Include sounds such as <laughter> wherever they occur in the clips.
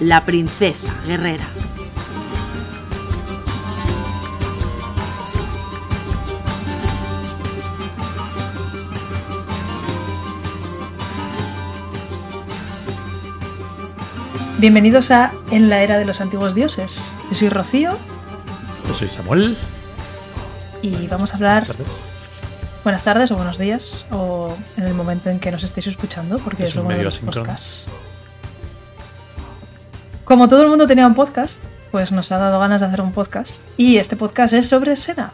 la princesa guerrera. Bienvenidos a En la era de los antiguos dioses. Yo soy Rocío Yo soy Samuel. y vamos a hablar Buenas tardes. buenas tardes o buenos días o en el momento en que nos estéis escuchando porque Es es, un uno de medio asíncrono. Como todo el mundo tenía un podcast, pues nos ha dado ganas de hacer un podcast y este podcast es sobre Sena.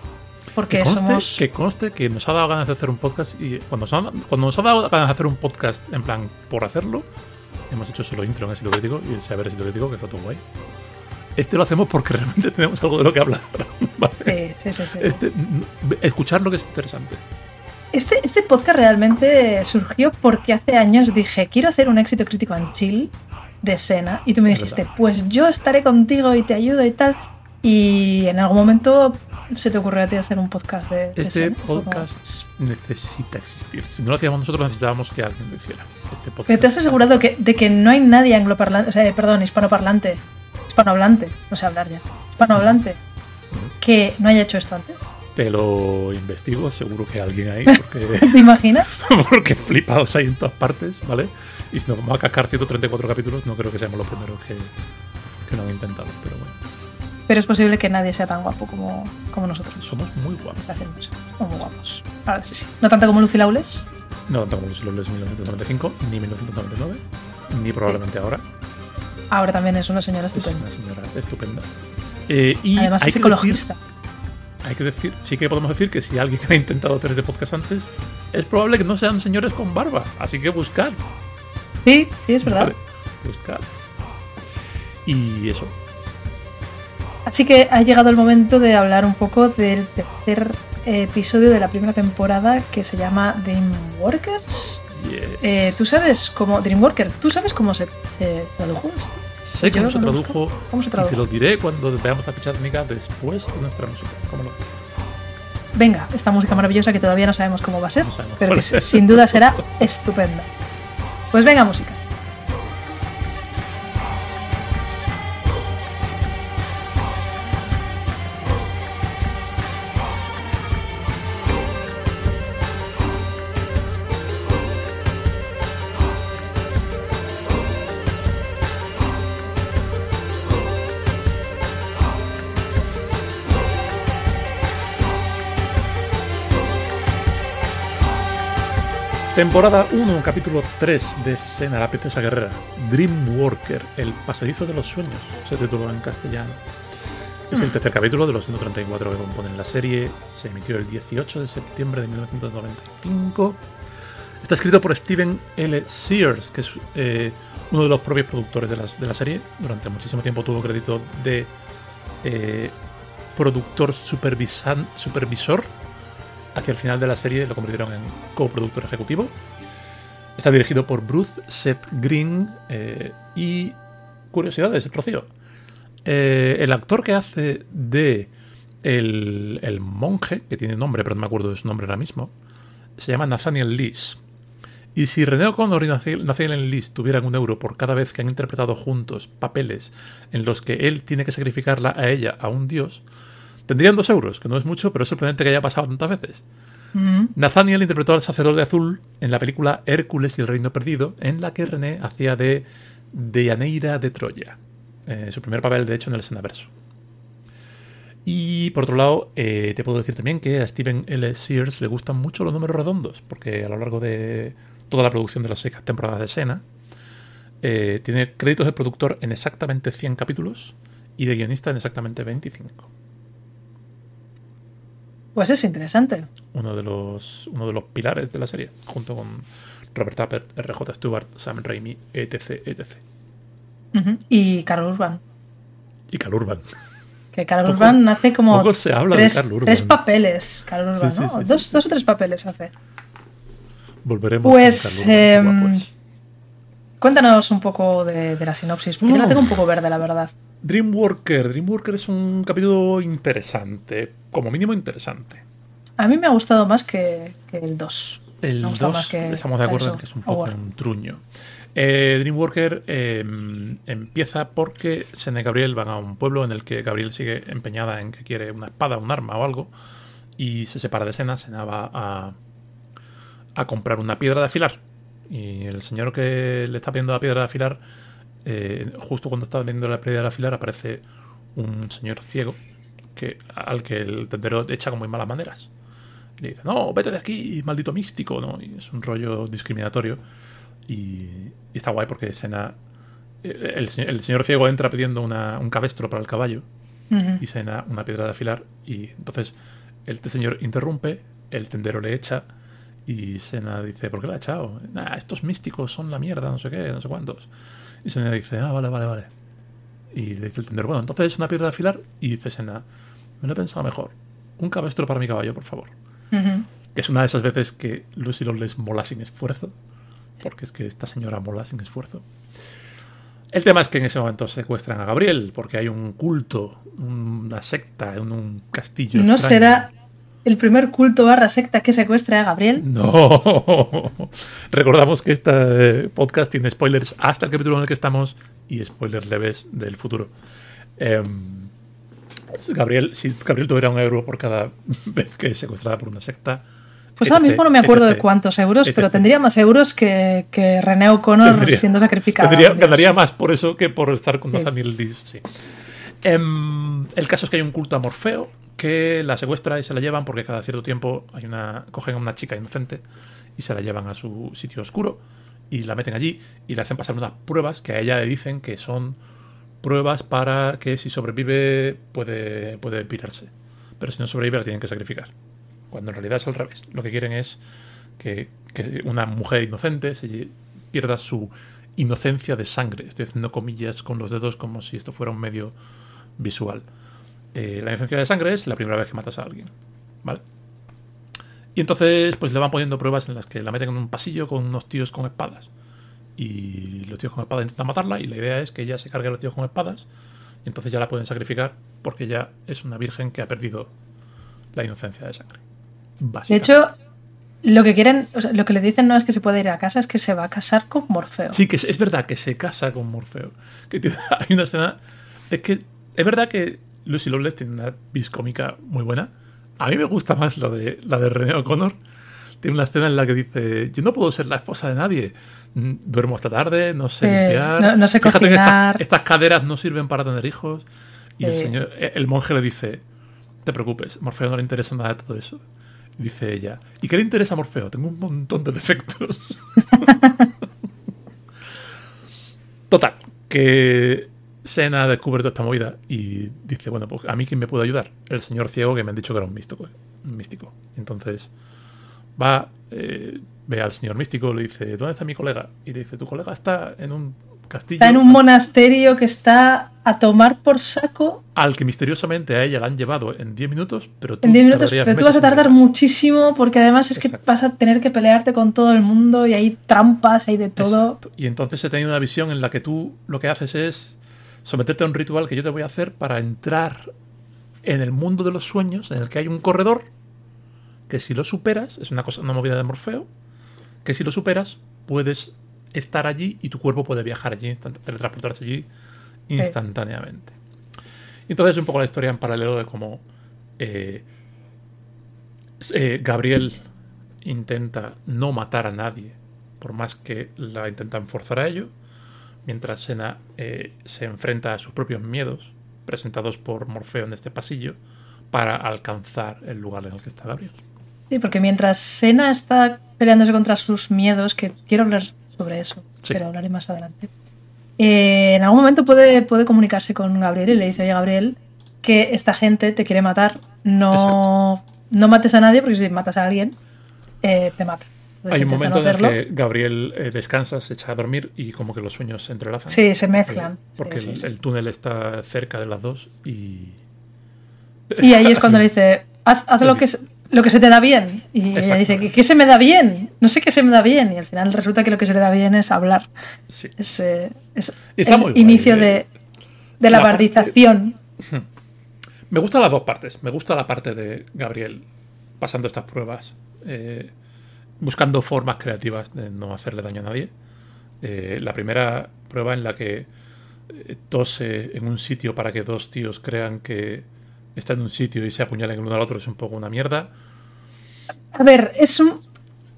Porque Que conste, somos que conste que nos ha dado ganas de hacer un podcast y cuando nos, ha, cuando nos ha dado ganas de hacer un podcast en plan por hacerlo, hemos hecho solo intro en el estilo crítico y el saber estilo crítico, que está todo guay. Este lo hacemos porque <laughs> realmente tenemos algo de lo que hablar. <laughs> ¿vale? Sí, sí, sí, sí. Este, escuchar lo que es interesante. Este, este podcast realmente surgió porque hace años dije, quiero hacer un éxito crítico en chill de Sena. Y tú me dijiste, pues yo estaré contigo y te ayudo y tal. Y en algún momento se te ocurrió a ti hacer un podcast de, de Este Sena. Fue como, podcast necesita existir. Si no lo hacíamos nosotros, necesitábamos que alguien lo hiciera. Este podcast. Pero te has asegurado que, de que no hay nadie angloparlante, o sea, eh, perdón, hispanoparlante, hispanohablante, no sé hablar ya, hispanohablante, que no haya hecho esto antes. Te lo investigo, seguro que alguien ahí, <laughs> porque, ¿Te imaginas? <laughs> porque flipados hay en todas partes, ¿vale? Y si nos vamos a cascar 134 capítulos, no creo que seamos los primeros que, que lo han intentado, pero bueno, Pero es posible que nadie sea tan guapo como, como nosotros. somos muy guapos. Está haciendo muy guapos. Ahora sí, sí. No tanto como Lucy Lawless. No tanto como los Lobles 1995, ni 1999, ni probablemente ahora. Ahora también es una señora Es estupenda. una señora estupenda. Eh, y Además es ecologista. decir- hay que decir, sí que podemos decir que si alguien ha intentado hacer este podcast antes, es probable que no sean señores con barba. Así que buscar. Sí, sí, es verdad. Vale, buscar. Y eso. Así que ha llegado el momento de hablar un poco del tercer episodio de la primera temporada que se llama Dreamworkers. Yes. Eh, ¿Tú sabes cómo. Dreamworker, ¿tú sabes cómo se, se tradujo esto? sé cómo se tradujo. ¿Cómo se Y te tradujo? lo diré cuando veamos la ficha técnica después de nuestra música. Venga, esta música maravillosa que todavía no sabemos cómo va a ser, No pero que sin duda será <laughs> estupenda. Pues venga, música. Temporada 1, capítulo 3 de Sena, la princesa guerrera. Dreamworker, el pasadizo de los sueños, se tituló en castellano. Es el tercer capítulo de los 134 que componen la serie. Se emitió el 18 de septiembre de 1995. Está escrito por Steven L. Sears, que es eh, uno de los propios productores de la, serie. Durante muchísimo tiempo tuvo crédito de eh, productor supervisor hacia el final de la serie lo convirtieron en coproductor ejecutivo. Está dirigido por Bruce Seth Green eh, y curiosidades, Rocío. Eh, el actor que hace de el, el monje, que tiene nombre, pero no me acuerdo de su nombre ahora mismo, se llama Nathaniel Lees. Y si René O'Connor y Nathaniel Lees tuvieran un euro por cada vez que han interpretado juntos papeles en los que él tiene que sacrificarla a ella, a un dios, tendrían dos euros, que no es mucho, pero es sorprendente que haya pasado tantas veces. Mm, Nathaniel interpretó al sacerdote azul en la película Hércules y el Reino Perdido, en la que René hacía de Deianeira de Troya. Eh, su primer papel, de hecho, en el Senaverso. Y por otro lado, eh, te puedo decir también que a Steven L. Sears le gustan mucho los números redondos, porque a lo largo de toda la producción de las seis temporadas de Sena, eh, tiene créditos de productor en exactamente 100 capítulos y de guionista en exactamente 25. Pues es interesante. uno de los uno de los pilares de la serie, junto con Robert Tappert, RJ Stewart, Sam Raimi, etc, etc. Y Carl Urban. Y Carl Urban. Que Carl Urban hace como poco se habla de tres, Carl Urban. tres papeles. Carl Urban, Sí, sí, ¿no? sí, dos, dos o tres papeles hace. Volveremos Pues, con Carl Urban, em, guapo es. Cuéntanos un poco de, de la sinopsis, porque la tengo un poco verde, la verdad. Dreamworker. Dreamworker es un capítulo interesante. Como mínimo interesante. A mí me ha gustado más que, que el 2. El Me gusta 2 más que estamos de acuerdo en que es un poco War. un truño. Eh, Dreamworker eh, empieza porque Sena y Gabriel van a un pueblo en el que Gabriel sigue empeñada en que quiere una espada, un arma o algo. Y se separa de Sena. Sena va a, a comprar una piedra de afilar. Y el señor que le está pidiendo la piedra de afilar, eh, justo cuando está viendo la piedra de afilar, aparece un señor ciego que, al que el tendero echa con muy malas maneras. Y le dice, no, vete de aquí, maldito místico, ¿no? Y es un rollo discriminatorio. Y, y está guay porque Sena. El, el se- el señor ciego entra pidiendo una- un cabestro para el caballo y Sena una piedra de afilar. Y entonces el este señor interrumpe, el tendero le echa y Sena dice, ¿por qué la ha echado? Nah, estos místicos son la mierda, no sé qué, no sé cuántos. Y Sena dice, ah, vale, vale, vale. Y le dice el tendero, bueno, entonces es una piedra de afilar. Y dice Sena, me lo he pensado mejor. Un cabestro para mi caballo, por favor. Ujú. Que es una de esas veces que Lucy les mola sin esfuerzo. Porque es que esta señora mola sin esfuerzo. El tema es que en ese momento secuestran a Gabriel, porque hay un culto, una secta en un castillo. ¿No extraño. será el primer culto barra secta que secuestra a Gabriel? No. <laughs> Recordamos que este podcast tiene spoilers hasta el capítulo en el que estamos y spoilers leves del futuro. Em, Gabriel, si Gabriel tuviera un euro por cada <laughs> vez que es secuestrada por una secta. Pues ahora mismo no me acuerdo de cuántos euros, pero tendría más euros que, que René O'Connor Tendría- siendo sacrificado. Tendría- ganaría más por eso que por estar con Sí. Nathaniel Dees, sí. Em, el caso es que hay un culto a Morfeo que la secuestra y se la llevan porque cada cierto tiempo hay una cogen a una chica inocente y se la llevan a su sitio oscuro y la meten allí y le hacen pasar unas pruebas que a ella le dicen que son pruebas para que si sobrevive puede, puede pirarse. Pero si no sobrevive la tienen que sacrificar. Cuando en realidad es al revés. Lo que quieren es que, que una mujer inocente se pierda su inocencia de sangre. Estoy haciendo comillas con los dedos como si esto fuera un medio visual. Eh, la inocencia de sangre es la primera vez que matas a alguien. ¿Vale? Y entonces, pues le van poniendo pruebas en las que la meten en un pasillo con unos tíos con espadas. Y los tíos con espadas intentan matarla. Y la idea es que ella se cargue a los tíos con espadas. Y entonces ya la pueden sacrificar porque ella es una virgen que ha perdido la inocencia de sangre. De hecho, lo que quieren, o sea, lo que le dicen no es que se puede ir a casa, es que se va a casar con Morfeo. Sí, que es, es verdad que se casa con Morfeo. Que <laughs> hay una escena. Es que es verdad que Lucy Lawless tiene una vis cómica muy buena. A mí me gusta más la de, la de René O'Connor. Tiene una escena en la que dice: Yo no puedo ser la esposa de nadie. Mm, Duermo hasta tarde, no sé Eh, limpiar. no- no sé Fíjate que cocinar". estas, estas caderas no sirven para tener hijos. Y el, señor, eh, el monje le dice: te preocupes, Morfeo no le interesa nada de todo eso. Dice ella: ¿Y qué le interesa a Morfeo? Tengo un montón de defectos. <laughs> Total, que Sena descubre toda esta movida y dice, bueno, pues a mí quién me puede ayudar? El señor ciego que me han dicho que era un místico. Un místico. Entonces va, eh, ve al señor místico, le dice, ¿dónde está mi colega? Y le dice, tu colega está en un castillo Está en un monasterio que está a tomar por saco al que misteriosamente a ella la han llevado en 10 minutos, pero tú en 10 minutos, pero tú vas a tardar muchísimo porque además es que vas a tener que pelearte con todo el mundo y hay trampas, hay de todo. Exacto. Y entonces he tenido una visión en la que tú lo que haces es someterte a un ritual que yo te voy a hacer para entrar en el mundo de los sueños, en el que hay un corredor que si lo superas, es una cosa, una movida de Morfeo, que si lo superas, puedes estar allí y tu cuerpo puede viajar allí, teletransportarse allí instantáneamente. Y entonces un poco la historia en paralelo de cómo eh, eh, Gabriel intenta no matar a nadie, por más que la intentan forzar a ello, mientras Sena eh, se enfrenta a sus propios miedos, presentados por Morfeo en este pasillo, para alcanzar el lugar en el que está Gabriel. Sí, porque mientras Sena está peleándose contra sus miedos, que quiero hablar sobre eso, Sí. pero hablaré más adelante. eh, en algún momento puede, puede comunicarse con Gabriel y le dice, oye Gabriel, que esta gente te quiere matar, no, no mates a nadie porque si matas a alguien, eh, te mata. Hay un momento en el que Gabriel eh, descansa, se echa a dormir y como que los sueños se entrelazan. Sí, se mezclan. Porque Sí, el, sí, sí. el túnel está cerca de las dos y. Y ahí es cuando le <laughs> dice, haz, haz lo, que, lo que se te da bien. Y ella dice, ¿qué, qué se me da bien? No sé qué se me da bien. Y al final resulta que lo que se le da bien es hablar. Sí. Es, eh, es el guay, inicio eh. de, de la, La parte- bardización. <laughs> Me gustan las dos partes. Me gusta la parte de Gabriel pasando estas pruebas, eh, buscando formas creativas de no hacerle daño a nadie. Eh, la primera prueba en la que eh, tose en un sitio para que dos tíos crean que está en un sitio y se apuñalen el uno al otro es un poco una mierda. A ver, es un...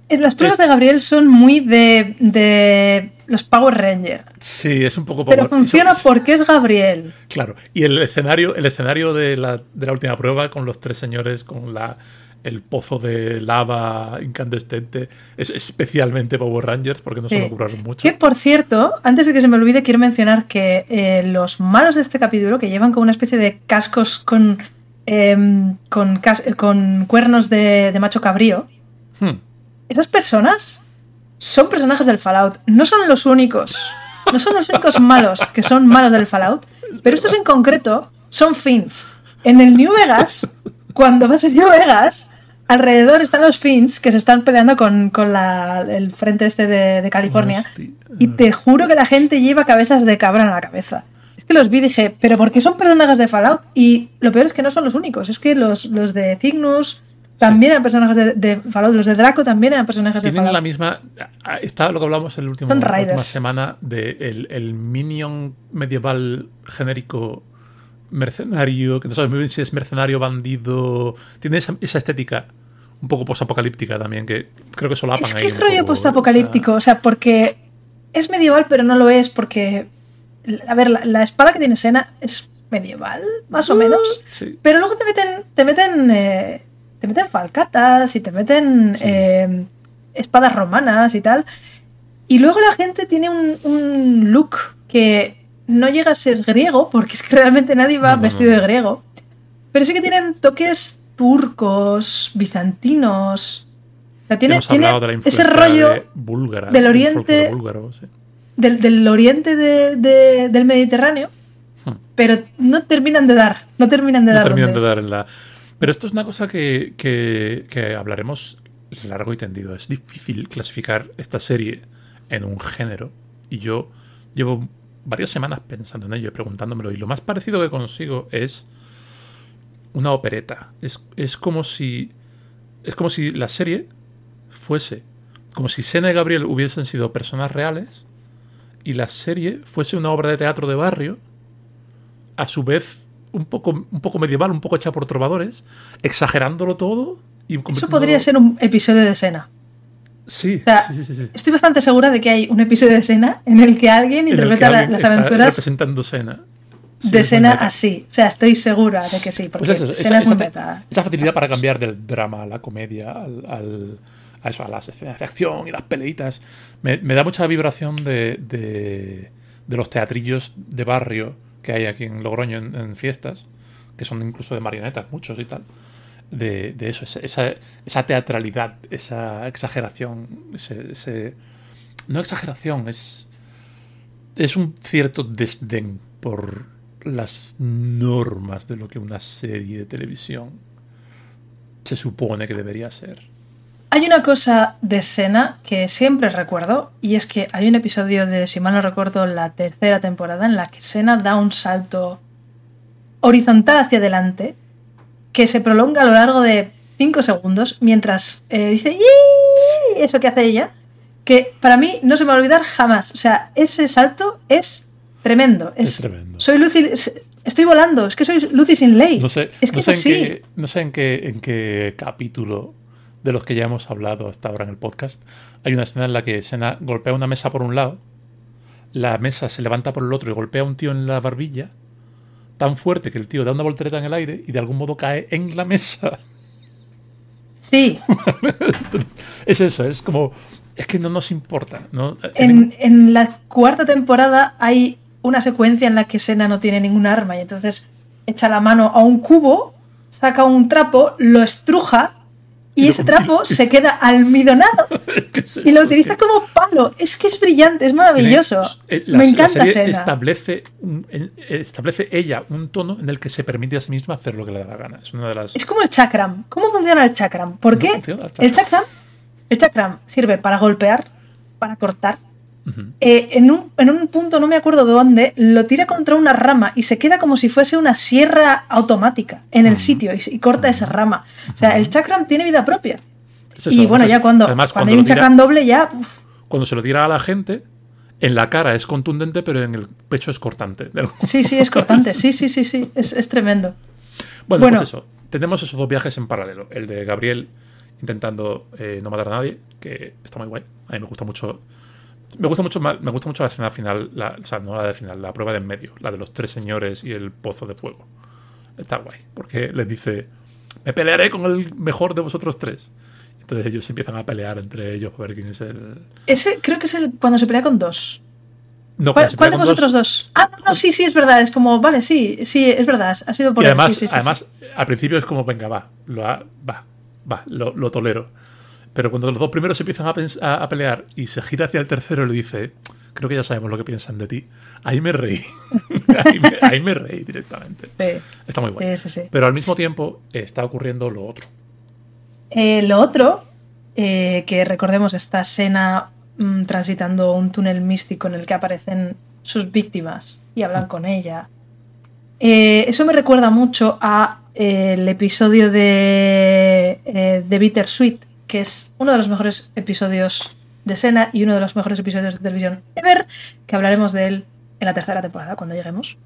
Las pruebas Es- de Gabriel son muy de, de los Power Rangers. Sí, es un poco Pero poco- funciona eso- porque es Gabriel. Claro, y el escenario, el escenario de la, de la última prueba con los tres señores, con la, el pozo de lava incandescente, es especialmente Power Rangers porque no se lo curraron mucho. Que por cierto, antes de que se me olvide, quiero mencionar que eh, los malos de este capítulo, que llevan como una especie de cascos con, em, con, cas- con cuernos de, de macho cabrío, Hmm, esas personas son personajes del Fallout. No son los únicos. No son los únicos malos que son malos del Fallout. Pero estos en concreto son Fins. En el New Vegas, cuando vas a New Vegas, alrededor están los Fins que se están peleando con, con la- el frente este de, de California. Hostia. Y te juro que la gente lleva cabezas de cabra en la cabeza. Es que los vi y dije, ¿pero por qué son personajes de Fallout? Y lo peor es que no son los únicos. Es que los, los de Cygnus también eran personajes de, de Fallout. Los de Draco también eran personajes de Tienen Fallout. la misma. Está lo que hablamos en el último, la última semana de el, el minion medieval genérico mercenario, que no sabes muy bien si es mercenario, bandido. Tiene esa, esa estética un poco posapocalíptica también, que creo que solapan Es que ahí es rollo postapocalíptico, o sea, porque es medieval, pero no lo es, porque. A ver, la, la espada que tiene Sena es medieval, más o menos. esa- Sí. Pero luego te meten. Te meten. eh, te meten falcatas y te meten Sí. eh, espadas romanas y tal. Y luego la gente tiene un, un look que no llega a ser griego, porque es que realmente nadie va No, no, vestido de griego. Pero sí que tienen toques turcos, bizantinos. O sea, tiene, tiene ese rollo de búlgara, del oriente- búlgaro, sí. del, del oriente de- de- del Mediterráneo, Hmm. pero no terminan de dar. No terminan de No dar. terminan de dar en la. Pero esto es una cosa que, que- que hablaremos largo y tendido. Es difícil clasificar esta serie en un género. Y yo llevo varias semanas pensando en ello y preguntándomelo. Y lo más parecido que consigo es una opereta. Es, es como si. Es como si la serie fuese. Como si Sena y Gabriel hubiesen sido personas reales. Y la serie fuese una obra de teatro de barrio. A su vez un poco, un poco medieval, un poco hecha por trovadores, exagerándolo todo y Eso podría ser un episodio de escena. Sí, O sea, sí, sí, sí. Estoy bastante segura de que hay un episodio de escena en el que alguien que interpreta la- alguien las aventuras representando Sena. Sí, de Sena así. O sea, estoy segura de que sí, porque Pues eso, Sena esa, es muy esa- meta. esa facilidad para cambiar del drama a la comedia, al, al- a eso, a las escenas de acción y las peleitas, me, me da mucha vibración de, de, de los teatrillos de barrio que hay aquí en Logroño en, en fiestas, que son incluso de marionetas, muchos y tal. De, eso, esa, esa, teatralidad, esa exageración, ese, no exageración, es, es un cierto desdén por las normas de lo que una serie de televisión se supone que debería ser. Hay una cosa de Sena que siempre recuerdo, y es que hay un episodio de, si mal no recuerdo, la tercera temporada en la que Sena da un salto horizontal hacia adelante que se prolonga a lo largo de 5 segundos mientras eh, dice "Yee", eso que hace ella, que para mí no se me va a olvidar jamás. O sea, ese salto es tremendo. Es, Es tremendo. Soy Lucy, estoy volando, es que soy Lucy sin ley. No sé, es que no sé, qué, no sé en, qué, en qué capítulo de los que ya hemos hablado hasta ahora en el podcast hay una escena en la que Sena golpea una mesa por un lado, la mesa se levanta por el otro y golpea a un tío en la barbilla tan fuerte que el tío da una voltereta en el aire y de algún modo cae en la mesa. Sí, <laughs> Es eso, es como... Es que no nos importa. ¿no? En, en la cuarta temporada hay una secuencia en la que Sena no tiene ningún arma y entonces echa la mano a un cubo, saca un trapo, lo estruja y ese trapo se queda almidonado <laughs> y lo utiliza como palo. Es que es brillante, es maravilloso. Eh, la- Me la encanta serie Sena. Establece, un- establece ella un tono en el que se permite a sí misma hacer lo que le da la gana. Es una de las. Es como el chakram. ¿Cómo funciona el chakram? ¿Por ¿Cómo qué? funciona el chakram? El chakram, el chakram sirve para golpear, para cortar. Eh, en, un, en un punto, no me acuerdo de dónde, lo tira contra una rama y se queda como si fuese una sierra automática en el sitio y, y corta esa rama. O sea, el chakram tiene vida propia. Es eso, y bueno, además ya cuando, además, cuando cuando hay un tira- chakram doble, ya. uf, Cuando se lo tira a la gente, en la cara es contundente, pero en el pecho es cortante. sí, sí, es cortante. Sí, sí, sí, sí. Es, es tremendo. Bueno, Bueno. pues eso. Tenemos esos dos viajes en paralelo. El de Gabriel intentando eh, no matar a nadie, que está muy guay. A mí me gusta mucho. Me gusta mucho, más- me gusta mucho la escena final, la, o sea, no la de final, la prueba de en medio, la de los tres señores y el pozo de fuego. Está guay, porque les dice, me pelearé con el mejor de vosotros tres. Entonces ellos empiezan a pelear entre ellos a ver quién es el... Ese creo que es el cuando se pelea con dos. No, ¿Cuál, de vosotros dos? Ah, no, no, sí, sí, es verdad. Es como, vale, sí, sí, es verdad. Ha sido por Y además, sí, sí, sí, además sí. al principio es como, venga, va, lo ha- va, va, lo, lo tolero. Pero cuando los dos primeros empiezan a, pens- a- a pelear y se gira hacia el tercero y le dice, creo que ya sabemos lo que piensan de ti, ahí me reí. <laughs> <laughs> ahí, me, ahí me reí directamente. Sí, Está muy bueno. sí, sí, sí. Pero al mismo tiempo está ocurriendo lo otro. Eh, lo otro, eh, que recordemos esta escena mm, transitando un túnel místico en el que aparecen sus víctimas y hablan con ella. Eh, eso me recuerda mucho a el episodio de, de Bittersweet, que es uno de los mejores episodios de escena y uno de los mejores episodios de televisión ever, que hablaremos de él en la tercera temporada cuando lleguemos.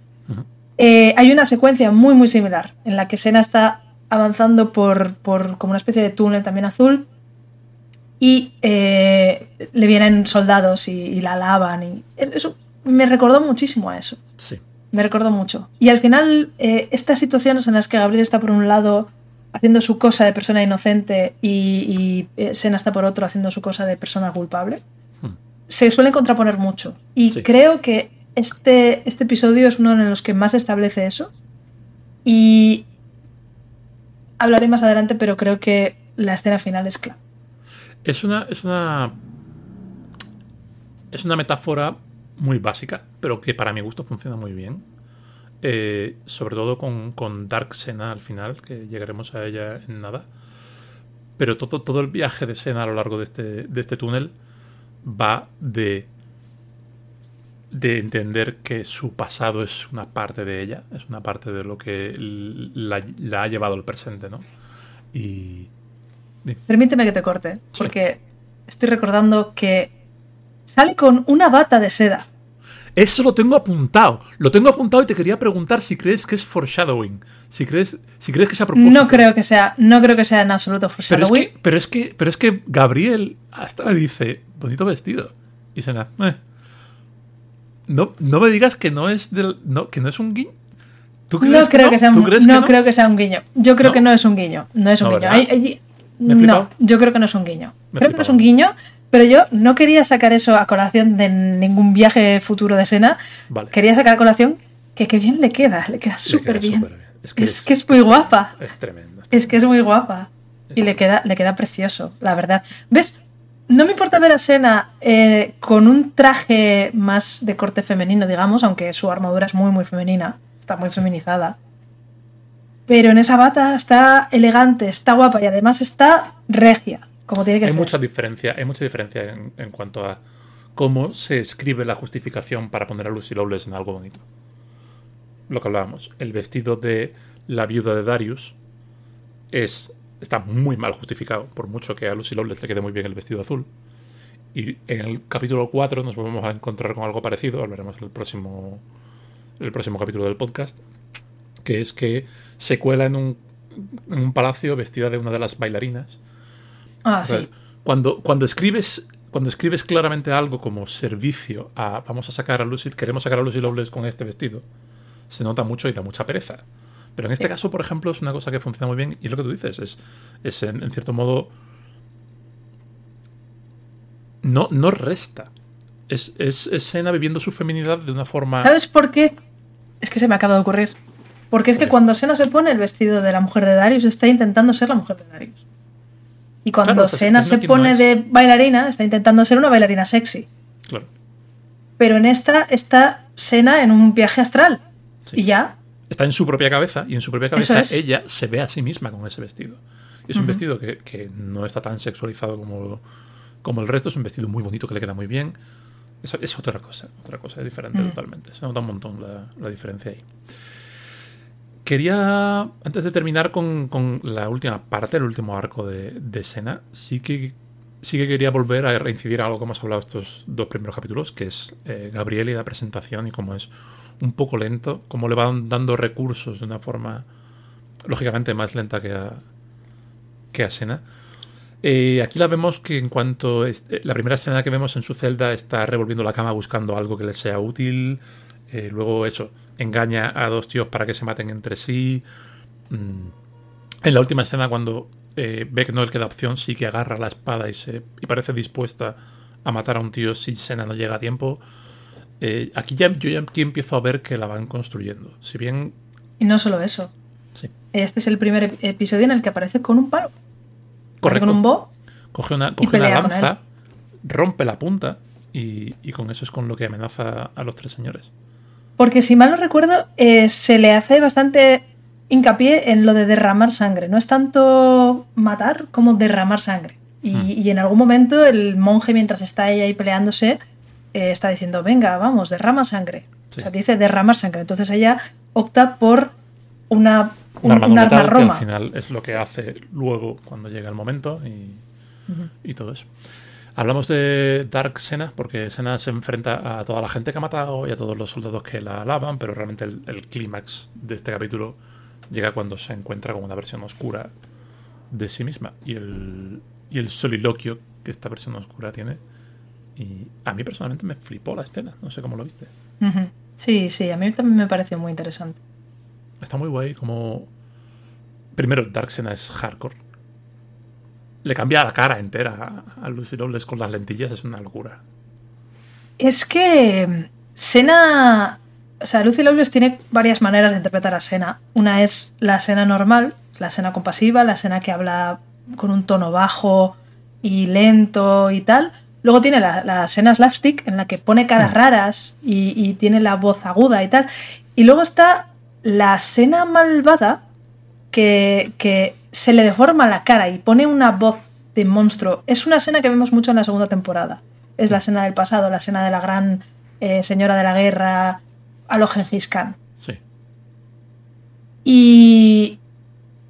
Eh, hay una secuencia muy muy similar en la que Sena está avanzando por, por como una especie de túnel también azul y eh, le vienen soldados y, y la alaban y eso me recordó muchísimo a eso Sí. me recordó mucho y al final eh, estas situaciones en las que Gabriel está por un lado haciendo su cosa de persona inocente y, y eh, Sena está por otro haciendo su cosa de persona culpable Hmm. se suelen contraponer mucho y Sí. creo que este, este episodio es uno en los que más establece eso y hablaré más adelante pero creo que la escena final es clave Es una, es una. Es una metáfora muy básica, pero que para mi gusto funciona muy bien. Eh, sobre todo con, con Dark Sena al final, que llegaremos a ella en nada. Pero todo, todo el viaje de Sena a lo largo de este, de este túnel va de. de entender que su pasado es una parte de ella, es una parte de lo que la, la ha llevado al presente, ¿no? Y. Permíteme que te corte, Sí. porque estoy recordando que sale con una bata de seda. Eso lo tengo apuntado. Lo tengo apuntado y te quería preguntar si crees que es foreshadowing. Si crees, si crees que sea propósito. No creo que sea, no creo que sea en absoluto pero es, foreshadowing. que, pero es que, pero es que Gabriel hasta le dice, bonito vestido. Y Sena, "Eh". No, no me digas que no es del, no, que no es un guiño. ¿Tú crees No creo no? que sea ¿Tú un, crees no que creo que sea un guiño. Yo creo que no es un guiño. No es un guiño. ¿verdad? Hay- hay- ¿Me he no, yo creo que no es un guiño. Me creo que no es un guiño, pero yo no quería sacar eso a colación de ningún viaje futuro de Sena. Vale. Quería sacar a colación que, que bien le queda, le queda súper bien. súper bien. Es que Es que es muy guapa. Es tremendo. Es que es muy guapa. Y le queda, le queda precioso, la verdad. ¿Ves? No me importa ver a Sena eh, con un traje más de corte femenino, digamos, aunque su armadura es muy, muy femenina. Está muy feminizada. Pero en esa bata está elegante, está guapa y además está regia, como tiene que hay ser. mucha diferencia, hay mucha diferencia en, en cuanto a cómo se escribe la justificación para poner a Lucy Lawless en algo bonito. Lo que hablábamos, el vestido de la viuda de Darius es está muy mal justificado, por mucho que a Lucy Lawless le quede muy bien el vestido azul. Y en el capítulo 4 nos volvemos a encontrar con algo parecido, hablaremos en el próximo, el próximo capítulo del podcast, que es que se cuela en un, en un palacio vestida de una de las bailarinas Ah, sí. Cuando, cuando escribes cuando escribes claramente algo como servicio a vamos a sacar a Lucy, queremos sacar a Lucy Lawless con este vestido, se nota mucho y da mucha pereza. Pero en este Sí. caso, por ejemplo, es una cosa que funciona muy bien y es lo que tú dices, es, es en, en cierto modo no, no resta. Es, es, es Sena viviendo su feminidad de una forma... ¿Sabes por qué? Es que se me acaba de ocurrir. Porque es que cuando Sena se pone el vestido de la mujer de Darius, está intentando ser la mujer de Darius. Y cuando Claro, Sena se no pone es. de bailarina, está intentando ser una bailarina sexy. Claro. Pero en esta está Sena en un viaje astral. Sí. Y ya. Está en su propia cabeza y en su propia cabeza es. ella se ve a sí misma con ese vestido. Y es un Ujú. vestido que, que no está tan sexualizado como, como el resto, es un vestido muy bonito que le queda muy bien. Es, es otra cosa, otra cosa, es diferente Mm. totalmente. Se nota un montón la, la diferencia ahí. Quería, antes de terminar con, con la última parte, el último arco de, de Sena, sí que, sí que quería volver a reincidir a algo que hemos hablado estos dos primeros capítulos, que es eh, Gabriel y la presentación y cómo es un poco lento, cómo le van dando recursos de una forma, lógicamente, más lenta que a, que a Sena. Eh, aquí la vemos que en cuanto es- eh, la primera escena que vemos en su celda está revolviendo la cama buscando algo que le sea útil. Eh, luego eso, engaña a dos tíos para que se maten entre sí. Mm. En la última escena cuando eh, ve que no le queda opción, sí que agarra la espada y, se, y parece dispuesta a matar a un tío si Sena no llega a tiempo. Eh, aquí ya, yo ya aquí empiezo a ver que la van construyendo. Si bien... Y no solo eso. Sí, Este es el primer ep- episodio en el que aparece con un palo. Correcto. Con un bo. Coge una, coge una lanza, rompe la punta y, y con eso es con lo que amenaza a los tres señores. Porque si mal no recuerdo, eh, se le hace bastante hincapié en lo de derramar sangre. No es tanto matar como derramar sangre. Y, Hmm. y en algún momento el monje, mientras está ella ahí peleándose, eh, está diciendo, venga, vamos, derrama sangre. Sí. O sea, dice derramar sangre. Entonces ella opta por una, Un arma, un arma metal que roma. al final es lo que hace luego cuando llega el momento y, y todo eso. Hablamos de Dark Sena porque Sena se enfrenta a toda la gente que ha matado y a todos los soldados que la alaban, pero realmente el, el clímax de este capítulo llega cuando se encuentra con una versión oscura de sí misma y el, y el soliloquio que esta versión oscura tiene. Y a mí personalmente me flipó la escena, no sé cómo lo viste. Sí, sí, a mí también me pareció muy interesante. Está muy guay como... Primero, Dark Sena es hardcore. Le cambia la cara entera a, Lucy Lawless con las lentillas, es una locura. Es que Sena. O sea, Lucy Lawless tiene varias maneras de interpretar a Sena. Una es la Sena normal, la Sena compasiva, la Sena que habla con un tono bajo y lento y tal. Luego tiene la, la Sena slapstick, en la que pone caras raras y, y tiene la voz aguda y tal. Y luego está la Sena malvada, que, que se le deforma la cara y pone una voz de monstruo. Es una escena que vemos mucho en la segunda temporada. Es la escena del pasado, la escena de la gran eh, señora de la guerra, a lo Gengis Khan. Sí. Y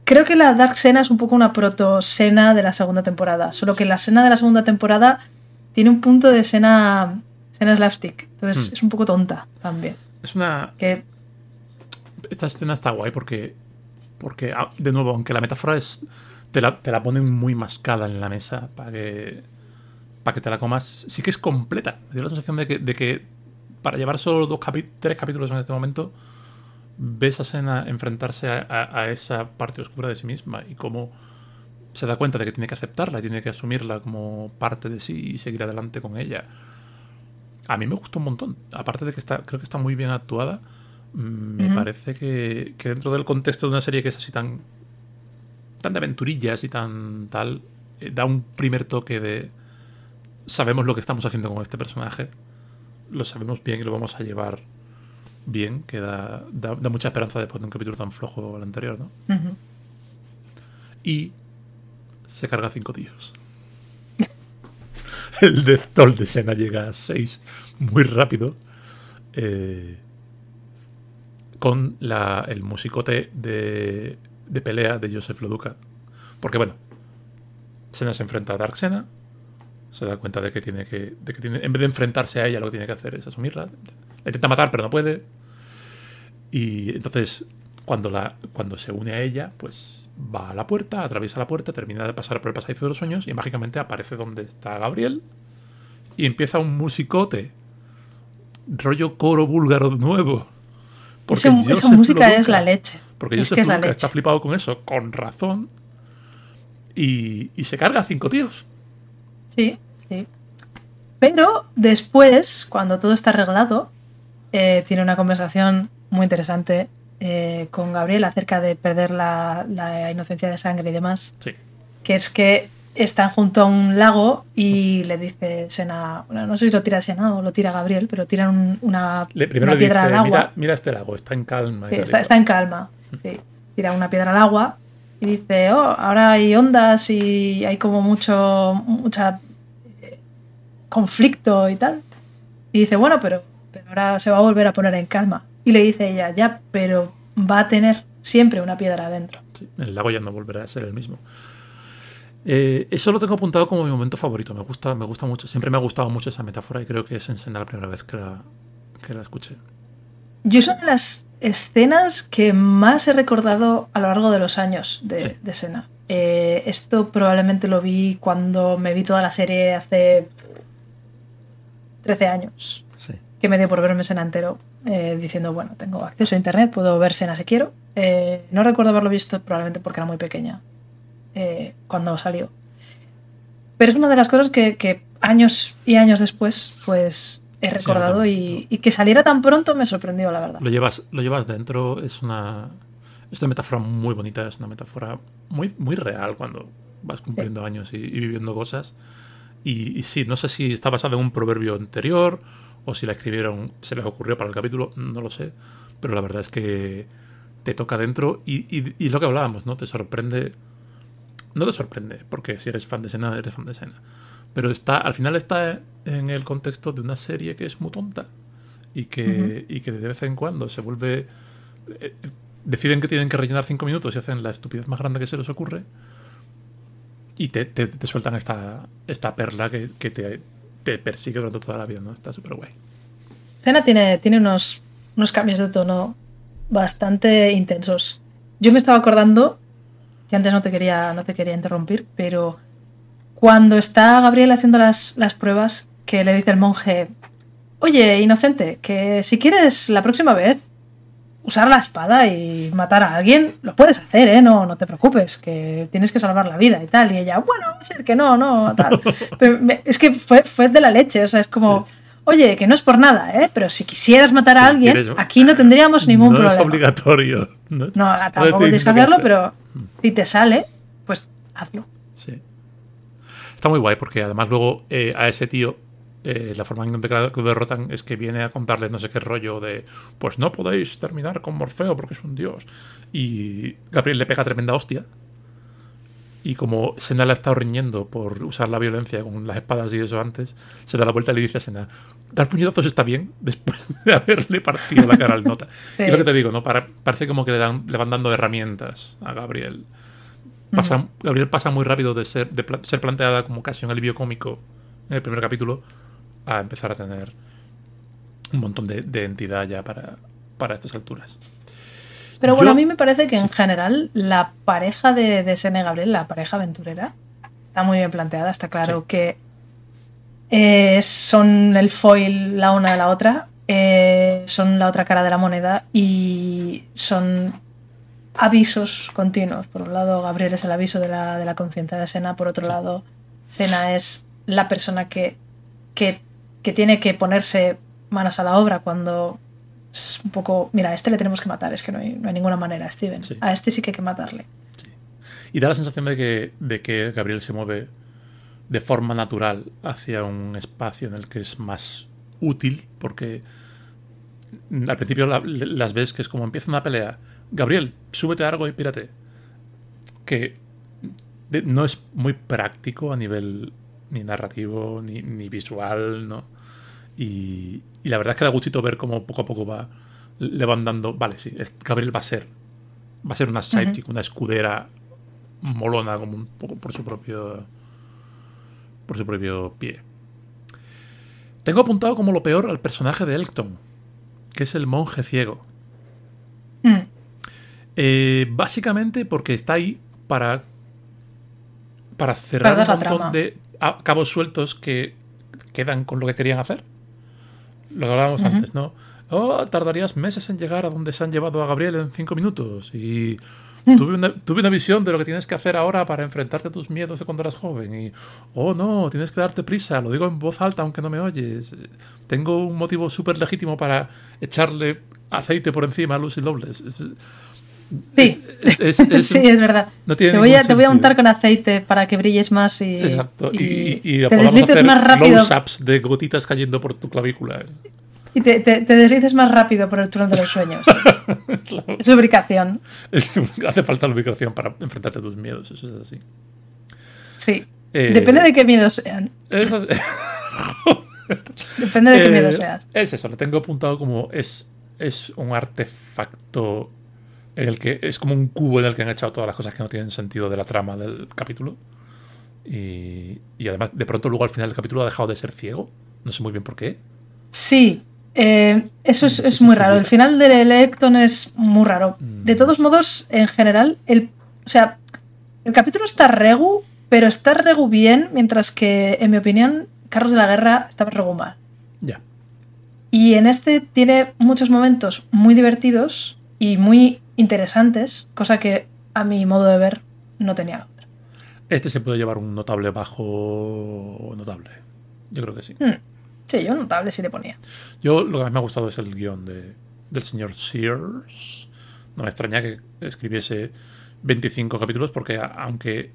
creo que la Dark Sena es un poco una proto-Sena de la segunda temporada. Solo que la Sena de la segunda temporada tiene un punto de Sena, Sena slapstick. Entonces Hmm. es un poco tonta también. Es una... Que Esta escena está guay porque... Porque, ah, de nuevo, aunque la metáfora es... Te la, te la ponen muy mascada en la mesa para que... Para que te la comas. Sí que es completa. Me dio la sensación de que, de que para llevar solo dos tres capítulos en este momento, ves a Sena enfrentarse a, a- a esa parte oscura de sí misma y cómo se da cuenta de que tiene que aceptarla y tiene que asumirla como parte de sí y seguir adelante con ella. A mí me gustó un montón. Aparte de que está, creo que está muy bien actuada, me parece que, que dentro del contexto de una serie que es así tan, tan de aventurillas y tan tal, eh, da un primer toque de sabemos lo que estamos haciendo con este personaje, lo sabemos bien y lo vamos a llevar bien, que da, da- da mucha esperanza después de un capítulo tan flojo el anterior, ¿no? Y se carga cinco tíos. <laughs> El Death Toll de Sena llega a 6 muy rápido. eh, con la- el musicote de, de pelea de Joseph Loduca. Porque bueno, Sena se enfrenta a Dark Sena. Se da cuenta de que tiene que. De que tiene, en vez de enfrentarse a ella, lo que tiene que hacer es asumirla. La intenta matar, pero no puede. Y entonces, cuando, la, cuando se une a ella, pues va a la puerta, atraviesa la puerta, termina de pasar por el pasadizo de los sueños y mágicamente aparece donde está Gabriel y empieza un musicote. Rollo coro búlgaro nuevo. Porque esa música es la leche. Porque es Joseph que es la Loduca leche. está flipado con eso, con razón. Y, y se carga a cinco tíos. Sí, sí. Pero después, cuando todo está arreglado, eh, tiene una conversación muy interesante eh, con Gabriel acerca de perder la, la inocencia de sangre y demás. Sí. Que es que están junto a un lago y le dice Sena, bueno, no sé si lo tira Sena o lo tira Gabriel, pero tiran una, una piedra al agua. Mira, este lago, está en calma. Sí, está, en calma. Sí. Tira una piedra al agua y dice, oh, ahora hay ondas y hay como mucho, mucha eh, conflicto y tal. Y dice, bueno, pero, pero ahora se va a volver a poner en calma. Y le dice ella, ya, pero va a tener siempre una piedra adentro. Sí, el lago ya no volverá a ser el mismo. Eh, eso lo tengo apuntado como mi momento favorito. Me gusta, me gusta mucho. Siempre me ha gustado mucho esa metáfora y creo que es en la primera vez que la, que la escuché. Yo son las escenas que más he recordado a lo largo de los años de, de Sena. Eh, esto probablemente lo vi cuando me vi toda la serie hace 13 años. Sí. Que me dio por verme Sena entero, eh, diciendo, bueno, tengo acceso a internet, puedo ver Sena si quiero. no recuerdo haberlo visto probablemente porque era muy pequeña. Eh, cuando salió. Pero es una de las cosas que, años y años después, pues he recordado y, que saliera tan pronto me sorprendió, la verdad. Lo llevas, lo llevas dentro, es una, es una metáfora muy bonita, es una metáfora muy, muy real cuando vas cumpliendo años y, viviendo cosas. Y, y, sí, no sé si está basada en un proverbio anterior o si la escribieron, se les ocurrió para el capítulo, no lo sé. Pero la verdad es que te toca dentro y, y lo que hablábamos, ¿no? Te sorprende no te sorprende, porque si eres fan de Sena, eres fan de Sena. Pero está, al final está en el contexto de una serie que es muy tonta y que, y que de vez en cuando se vuelve. Eh, deciden que tienen que rellenar cinco minutos y hacen la estupidez más grande que se les ocurre. Y te, te, sueltan esta, esta perla que, que te, te, persigue durante toda la vida, ¿no? Está súper guay. Sena tiene, tiene unos, unos cambios de tono bastante intensos. Yo me estaba acordando que antes no te quería, no te quería interrumpir, pero cuando está Gabriel haciendo las, las pruebas, que le dice el monje, oye, inocente, que si quieres la próxima vez usar la espada y matar a alguien, lo puedes hacer, ¿eh? No, no te preocupes, que tienes que salvar la vida y tal. Y ella, bueno, va a ser que no, no, tal. <laughs> Pero es que fue, fue de la leche, o sea, es como... Oye, que no es por nada, ¿eh? Pero si quisieras matar a alguien, aquí no tendríamos ningún problema. No es obligatorio. No, tampoco tienes que hacerlo, pero si te sale, pues hazlo. Sí. Está muy guay porque además luego eh, a ese tío eh, la forma en que lo derrotan es que viene a contarles no sé qué rollo de pues no podéis terminar con Morfeo porque es un dios. Y Gabriel le pega tremenda hostia. Y como Sena la ha estado riñendo por usar la violencia con las espadas y eso antes, se da la vuelta y le dice a Sena, dar puñetazos está bien después <laughs> de haberle partido la cara al nota. Y lo que te digo, ¿no? parece como que le, dan, le van dando herramientas a Gabriel. Pasa, Gabriel pasa muy rápido de ser, de ser planteada como casi un alivio cómico en el primer capítulo a empezar a tener un montón de, entidad ya para, para estas alturas. Pero bueno, a mí me parece que en general la pareja de, de Sene Gabriel, la pareja aventurera, está muy bien planteada. Está claro que eh, son el foil la una de la otra, eh, son la otra cara de la moneda y son avisos continuos. Por un lado, Gabriel es el aviso de la, de la conciencia de Sena, por otro lado, Sena es la persona que, que, tiene que ponerse manos a la obra cuando es un poco, mira, a este le tenemos que matar, es que no hay, ninguna manera, Steven. A este sí que hay que matarle. Y da la sensación de que, de que Gabriel se mueve de forma natural hacia un espacio en el que es más útil, porque al principio las ves que es como empieza una pelea. Gabriel, súbete a algo y pírate. Que no es muy práctico a nivel ni narrativo ni, visual, ¿no? Y, la verdad es que da gustito ver cómo poco a poco va le van dando. Vale, sí, Gabriel va a ser. Va a ser una sidekick, una escudera molona, como un poco por su propio por su propio pie. Tengo apuntado como lo peor al personaje de Elton, que es el monje ciego. Hmm. Eh, básicamente porque está ahí para, para cerrar un montón de cabos sueltos que quedan con lo que querían hacer. Lo que hablábamos antes, ¿no? Oh, tardarías meses en llegar a donde se han llevado a Gabriel en cinco minutos. Y Mm. Tuve una, tuve una, visión de lo que tienes que hacer ahora para enfrentarte a tus miedos de cuando eras joven. Y, oh no, tienes que darte prisa. Lo digo en voz alta aunque no me oyes. Tengo un motivo súper legítimo para echarle aceite por encima a Lucy Loveless. Sí, Es- es- es- <laughs> sí, es verdad. no te, voy a, te voy a untar con aceite para que brilles más y, Exacto. Y, y, y te deslices más rápido. close-ups de gotitas cayendo por tu clavícula. Y te, te- te deslices más rápido por el túnel de los sueños. <laughs> Claro. es lubricación. Hace falta lubricación para enfrentarte a tus miedos, eso es así. Sí. Eh, Depende de qué miedos sean. Eso es- <laughs> Depende de qué Eh, miedos seas. Es eso, lo tengo apuntado como es, es un artefacto en el que es como un cubo en el que han echado todas las cosas que no tienen sentido de la trama del capítulo. Y, y además, de pronto, luego al final del capítulo ha dejado de ser ciego. No sé muy bien por qué. Sí. Eh, eso es, es muy raro. El final de Electon es muy raro. De Mm. todos modos, en general, el, o sea, el capítulo está regu, pero está regu bien, mientras que, en mi opinión, Carros de la Guerra estaba regu mal. Ya. Y en este tiene muchos momentos muy divertidos y muy interesantes, cosa que a mi modo de ver no tenía la otra. Este se puede llevar un notable bajo notable. Yo creo que sí. Hmm. Sí, yo notable sí le ponía. Yo lo que más me ha gustado es el guion de, del señor Sears. No me extraña que escribiese 25 capítulos porque a- aunque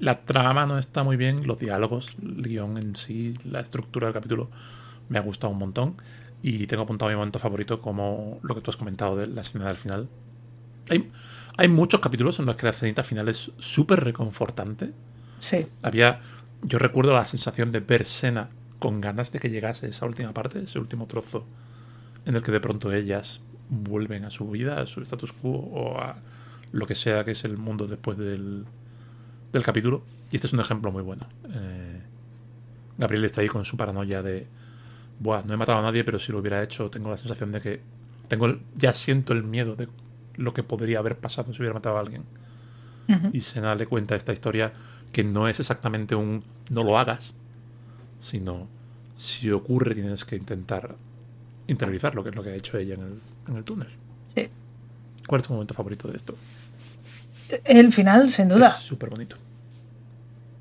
la trama no está muy bien, los diálogos, el guion en sí, la estructura del capítulo me ha gustado un montón. Y tengo apuntado mi momento favorito como lo que tú has comentado de la escena del final. Hay, hay muchos capítulos en los que la escenita final es súper reconfortante. Sí. Había, yo recuerdo la sensación de ver Sena con ganas de que llegase esa última parte, ese último trozo, en el que de pronto ellas vuelven a su vida, a su status quo o a lo que sea que es el mundo después del, del capítulo. Y este es un ejemplo muy bueno. Eh, Gabriel está ahí con su paranoia de, Buah, no he matado a nadie, pero si lo hubiera hecho, tengo la sensación de que tengo el- ya siento el miedo de lo que podría haber pasado si hubiera matado a alguien. Ujú. Y Sena le cuenta esta historia que no es exactamente un no lo hagas, sino si ocurre tienes que intentar interiorizarlo, que es lo que ha hecho ella en el, en el túnel. Sí. ¿Cuál es tu momento favorito de esto? El final, sin duda. Es súper bonito.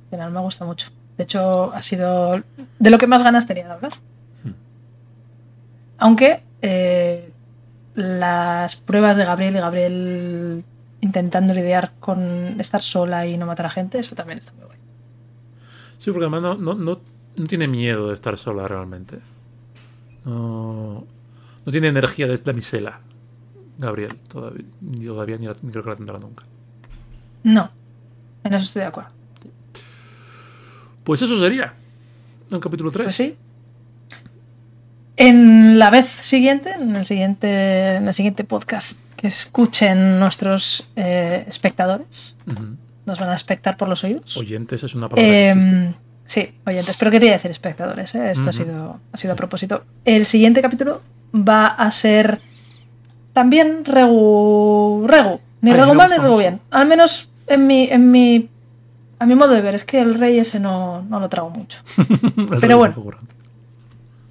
El final me gusta mucho. De hecho, ha sido de lo que más ganas tenía de hablar. Hmm. Aunque eh, las pruebas de Gabriel y Gabriel intentando lidiar con estar sola y no matar a gente, eso también está muy guay. Sí, porque además no, no, no, no tiene miedo de estar sola realmente. No, no tiene energía de damisela, Gabriel. Todavía, ni todavía ni, la- ni creo que la tendrá nunca. No, en eso estoy de acuerdo. Pues eso sería. El capítulo 3. Pues sí. En la vez siguiente, en el siguiente, en el siguiente podcast que escuchen nuestros eh, espectadores, nos van a espectar por los oídos. Oyentes es una palabra. Eh. Sí, oyentes, pero quería decir espectadores, ¿eh? esto ha sido, ha sido a propósito. El siguiente capítulo va a ser también regu, regu. ni Ay, regu mal ni regu mucho. bien. Al menos en mi, en mi, a mi modo de ver, es que el rey ese no, no lo trago mucho. <laughs> Pero bueno.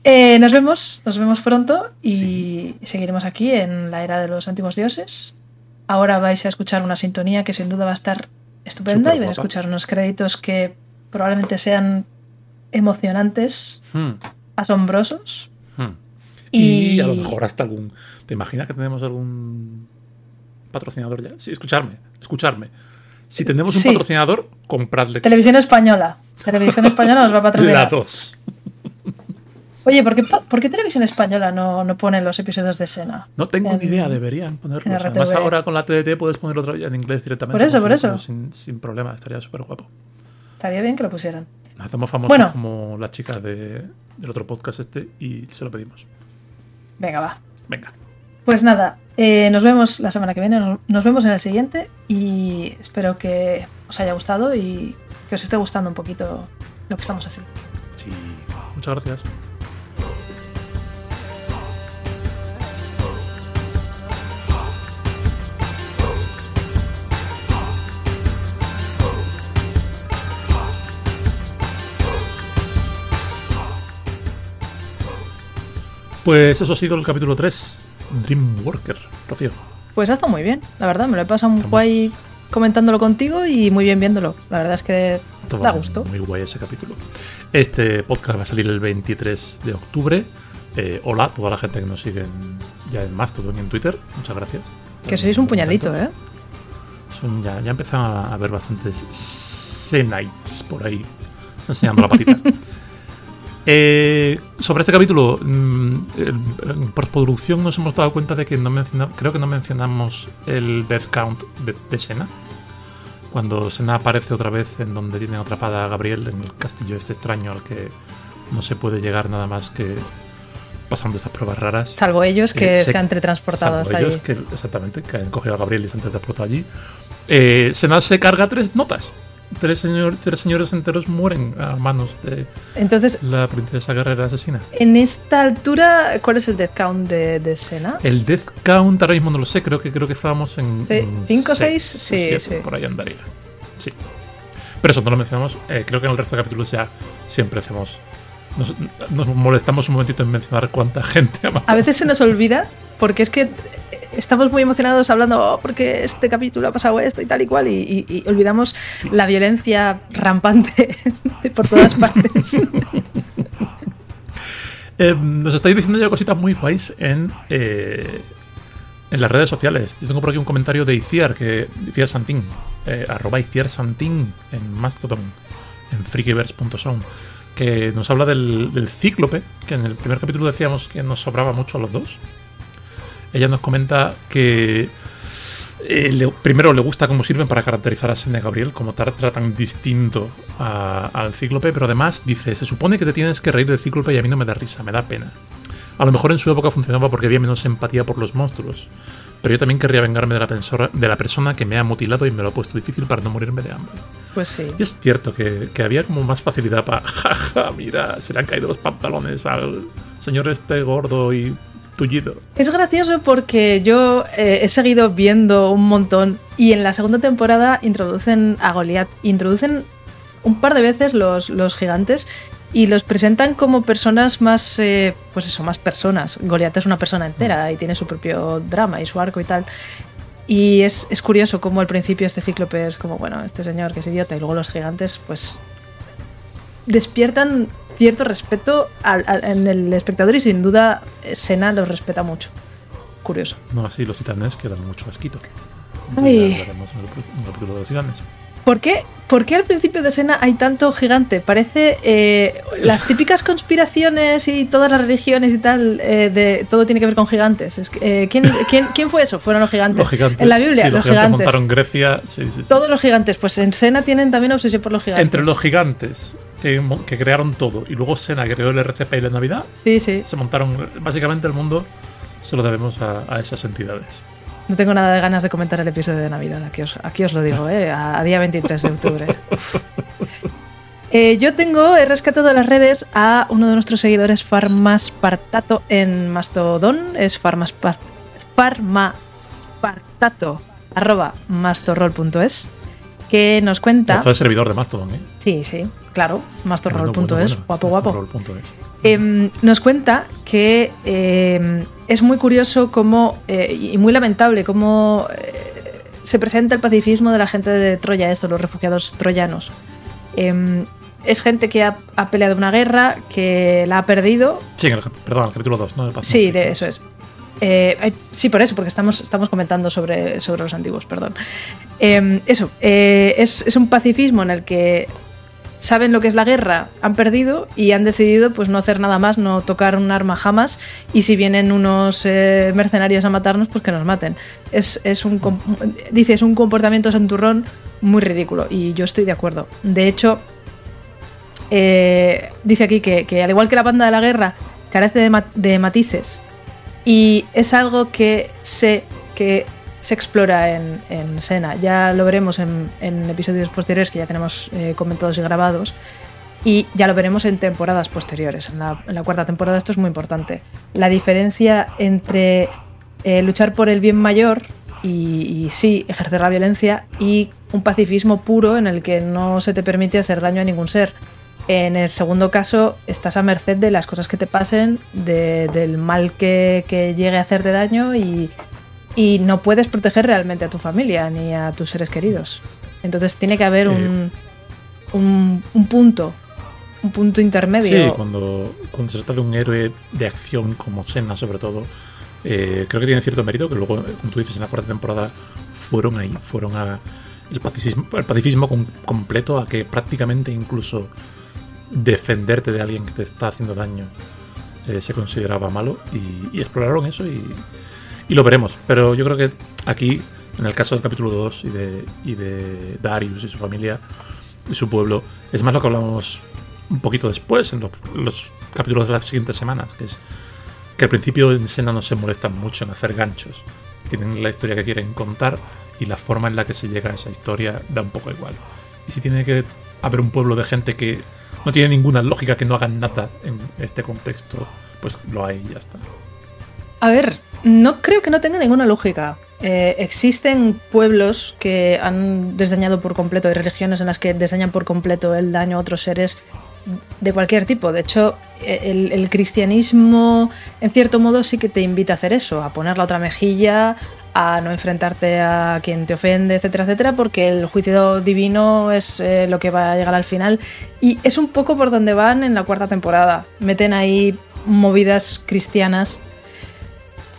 Eh, nos vemos, nos vemos pronto y seguiremos aquí en la era de los antiguos dioses. Ahora vais a escuchar una sintonía que sin duda va a estar estupenda y vais a escuchar unos créditos que probablemente sean emocionantes, Hmm, asombrosos. hmm. Y, Y a lo mejor hasta algún. ¿Te imaginas que tenemos algún patrocinador ya? Sí, escucharme, escucharme. Si tenemos un Sí. patrocinador, compradle Televisión Española. Televisión Española nos va a <laughs> la patrocinar. 2. Oye, ¿por qué, por qué Televisión Española no, no pone los episodios de Sena? No tengo En- ni idea, deberían ponerlos. Además, ahora con la TDT puedes ponerlo otra vez en inglés directamente. Por eso, por eso. Sin, sin problema, estaría súper guapo. Estaría bien que lo pusieran. Nos hacemos famosos Bueno. como las chicas de- del otro podcast este y se lo pedimos. Venga, va. Venga. Pues nada, eh, nos vemos la semana que viene, nos- nos vemos en el siguiente y espero que os haya gustado y que os esté gustando un poquito lo que estamos haciendo. Sí. Muchas gracias. Pues eso ha sido el capítulo 3, Dreamworker, Rocío. Pues ha estado muy bien, la verdad, me lo he pasado muy Estamos- guay comentándolo contigo y muy bien viéndolo. La verdad es que Estaba da gusto. Muy guay ese capítulo. Este podcast va a salir el 23 de octubre. Eh, hola a toda la gente que nos sigue en- ya en Mastodon y en Twitter. Muchas gracias. Que sois un puñadito, ¿eh? son ya, ya empiezan a haber bastantes Senites por ahí enseñando la patita. <laughs> Eh, sobre este capítulo, mm, en postproducción nos hemos dado cuenta de que no creo que no mencionamos el death count de, de Sena. Cuando Sena aparece otra vez en donde tiene atrapada a Gabriel en el castillo este extraño al que no se puede llegar nada más que pasando estas pruebas raras. Salvo ellos que eh, se, han teletransportado hasta ellos Que, exactamente, que han cogido a Gabriel y se han teletransportado allí. Eh, Sena se carga tres notas tres, señor, tres señores enteros mueren a manos de Entonces, la princesa guerrera asesina. En esta altura, ¿cuál es el death count de, de Sena? El death count ahora mismo no lo sé, creo que creo que estábamos en. ¿Cinco o seis? Sí, sí. Por ahí andaría. Sí. Pero eso no lo mencionamos. Eh, creo que en el resto de capítulos ya siempre hacemos. Nos, molestamos un momentito en mencionar cuánta gente ha A veces se nos olvida, porque es que estamos muy emocionados hablando oh, porque este capítulo ha pasado esto y tal y cual y, olvidamos la violencia rampante <laughs> por todas partes. <laughs> Eh, nos estáis diciendo ya cositas muy guays en, eh, en las redes sociales. Yo tengo por aquí un comentario de Iciar, que Iciar Santín, eh, arroba Iciar Santín en Mastodon, en freakyverse.sound, que nos habla del, cíclope, que en el primer capítulo decíamos que nos sobraba mucho a los dos. Ella nos comenta que eh, primero le gusta cómo sirven para caracterizar a Sene Gabriel, como tratan distinto al Cíclope, pero además dice, se supone que te tienes que reír del Cíclope y a mí no me da risa, me da pena. A lo mejor en su época funcionaba porque había menos empatía por los monstruos, pero yo también querría vengarme de la, de la persona que me ha mutilado y me lo ha puesto difícil para no morirme de hambre. Pues sí. Y es cierto que, que había como más facilidad para, <laughs> jaja, mira, se le han caído los pantalones al señor este gordo y es gracioso porque yo eh, he seguido viendo un montón y en la segunda temporada introducen a Goliath, introducen un par de veces los, los gigantes y los presentan como personas más, eh, pues eso, más personas. Goliath es una persona entera y tiene su propio drama y su arco y tal. Y es, es curioso cómo al principio este cíclope es como, bueno, este señor que es idiota y luego los gigantes pues despiertan cierto respeto en el espectador y sin duda Sena los respeta mucho. Curioso. No, así los titanes quedan mucho asquito. ¿Por qué, ¿Por qué al principio de Sena hay tanto gigante? Parece eh, las típicas conspiraciones y todas las religiones y tal, eh, de todo tiene que ver con gigantes. Eh, ¿quién, quién, fue eso? Fueron los gigantes. Los gigantes. En la Biblia, los, gigantes, montaron Grecia. Todos los gigantes. Pues en Sena tienen también obsesión por los gigantes. Entre los gigantes que, crearon todo y luego Sena creó el RCP y la Navidad, sí, sí. se montaron. Básicamente el mundo se lo debemos a, esas entidades. No tengo nada de ganas de comentar el episodio de Navidad, aquí os, aquí os lo digo, ¿eh? a, día 23 de octubre. <laughs> Eh, yo tengo, he rescatado de las redes a uno de nuestros seguidores, Farmaspartato, en Mastodon, es farmaspartato, arroba mastorrol.es que nos cuenta. Fue el servidor de Mastodon, ¿eh? Sí, sí, claro. Mastorroll.es, guapo, guapo. Em, nos cuenta que em, es muy curioso cómo, eh, y muy lamentable cómo eh, se presenta el pacifismo de la gente de Troya, esto, los refugiados troyanos. Em, es gente que ha, peleado una guerra, que la ha perdido. Sí, perdón, el capítulo 2, ¿no? sí, de, eso es. Eh, sí, por eso, porque estamos, estamos comentando sobre, sobre los antiguos, perdón. Eso, eh, es, un pacifismo en el que saben lo que es la guerra, han perdido y han decidido pues no hacer nada más, no tocar un arma jamás y si vienen unos eh, mercenarios a matarnos, pues que nos maten. Es, un, dice, es un comportamiento santurrón muy ridículo y yo estoy de acuerdo. De hecho, dice aquí que, al igual que la banda de la guerra carece de matices y es algo que sé que se explora en, en Sena. Ya lo veremos en, episodios posteriores que ya tenemos eh, comentados y grabados. Y ya lo veremos en temporadas posteriores. En la, cuarta temporada esto es muy importante. La diferencia entre eh, luchar por el bien mayor y, sí, ejercer la violencia y un pacifismo puro en el que no se te permite hacer daño a ningún ser. En el segundo caso, estás a merced de las cosas que te pasen, del mal que, llegue a hacerte daño y, no puedes proteger realmente a tu familia ni a tus seres queridos. Entonces tiene que haber un, un, punto, un punto intermedio. Sí, cuando, cuando se trata de un héroe de acción como Senna sobre todo, eh, creo que tiene cierto mérito, que luego, como tú dices, en la cuarta temporada fueron ahí, fueron a el pacifismo, el pacifismo completo, a que prácticamente incluso defenderte de alguien que te está haciendo daño eh, se consideraba malo y, exploraron eso y, y, lo veremos. Pero yo creo que aquí, en el caso del capítulo 2 y de, y de Darius y su familia y su pueblo, es más lo que hablamos un poquito después, en los, capítulos de las siguientes semanas, que es que al principio en Sena no se molestan mucho en hacer ganchos. Tienen la historia que quieren contar y la forma en la que se llega a esa historia da un poco igual. Y si tiene que haber un pueblo de gente que no tiene ninguna lógica que no hagan nada en este contexto, pues lo hay y ya está. A ver, no creo que no tenga ninguna lógica. Eh, existen pueblos que han desdeñado por completo, hay religiones en las que desdeñan por completo el daño a otros seres de cualquier tipo. De hecho, el, el, cristianismo, en cierto modo, sí que te invita a hacer eso, a poner la otra mejilla, a no enfrentarte a quien te ofende, etcétera, etcétera, porque el juicio divino es eh, lo que va a llegar al final. Y es un poco por donde van en la cuarta temporada. Meten ahí movidas cristianas.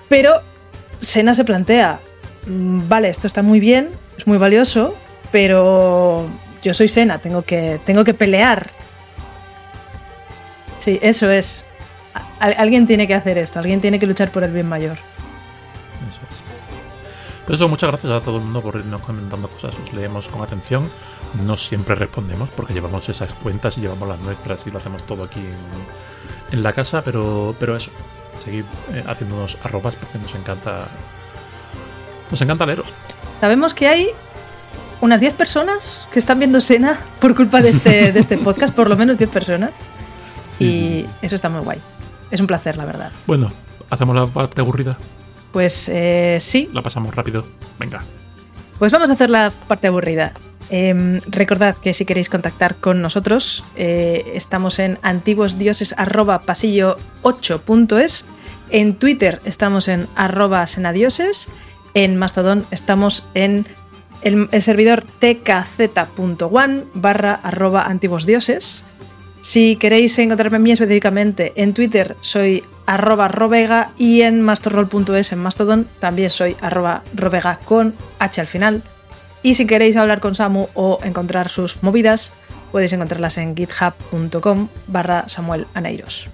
Pero Sena se plantea, mm, vale, esto está muy bien, es muy valioso, pero yo soy Sena, tengo que, tengo que pelear Sí, eso es. alguien tiene que hacer esto, alguien tiene que luchar por el bien mayor. Eso es. Por eso, muchas gracias a todo el mundo por irnos comentando cosas. Os leemos con atención. No siempre respondemos porque llevamos esas cuentas y llevamos las nuestras y lo hacemos todo aquí en, la casa, pero, pero eso. Seguid eh, haciéndonos arrobas porque nos encanta. Nos encanta leeros. Sabemos que hay unas 10 personas que están viendo Sena por culpa de este, de este <laughs> podcast, por lo menos 10 personas y eso está muy guay. Es un placer, la verdad. Bueno, ¿hacemos la parte aburrida? Pues eh, sí. La pasamos rápido. Venga. Pues vamos a hacer la parte aburrida. Em, recordad que si queréis contactar con nosotros, eh, estamos en antiguosdioses.pasillo8.es. En Twitter estamos en arroba senadioses. En Mastodon estamos en el, servidor tkz.one barra arroba antiguosdioses. Si queréis encontrarme a mí específicamente en Twitter soy arroba robega y en masterroll.es en Mastodon también soy arroba robega con H al final. Y si queréis hablar con Samu o encontrar sus movidas, podéis encontrarlas en github.com barra Samuel Aneiros.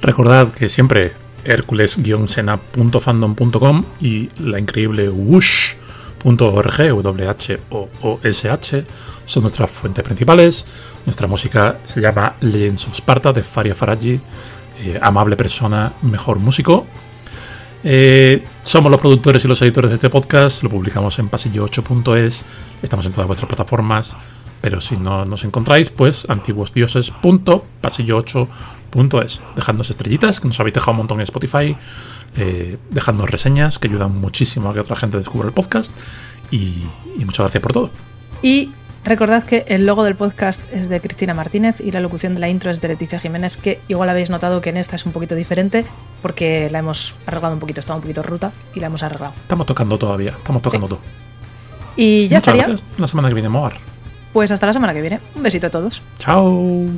Recordad que siempre hércules-sena.fandom.com y la increíble whoosh.org, W-H-O-O-S-H, son nuestras fuentes principales. Nuestra música se llama Legends of Sparta de Faria Faraji, eh, amable persona, mejor músico. Eh, somos los productores y los editores de este podcast, lo publicamos en pasillo8.es, estamos en todas vuestras plataformas, pero si no nos encontráis, pues antiguosdioses.pasillo8.es. Dejadnos estrellitas, que nos habéis dejado un montón en Spotify, eh, dejadnos reseñas, que ayudan muchísimo a que otra gente descubra el podcast, y, y muchas gracias por todo. Y Recordad que el logo del podcast es de Cristina Martínez y la locución de la intro es de Leticia Jiménez, que igual habéis notado que en esta es un poquito diferente porque la hemos arreglado un poquito, estaba un poquito ruta y la hemos arreglado. Estamos tocando todavía, estamos tocando todo. Y ya estaría. La semana que viene, Moar. Pues hasta la semana que viene. Un besito a todos. Chao.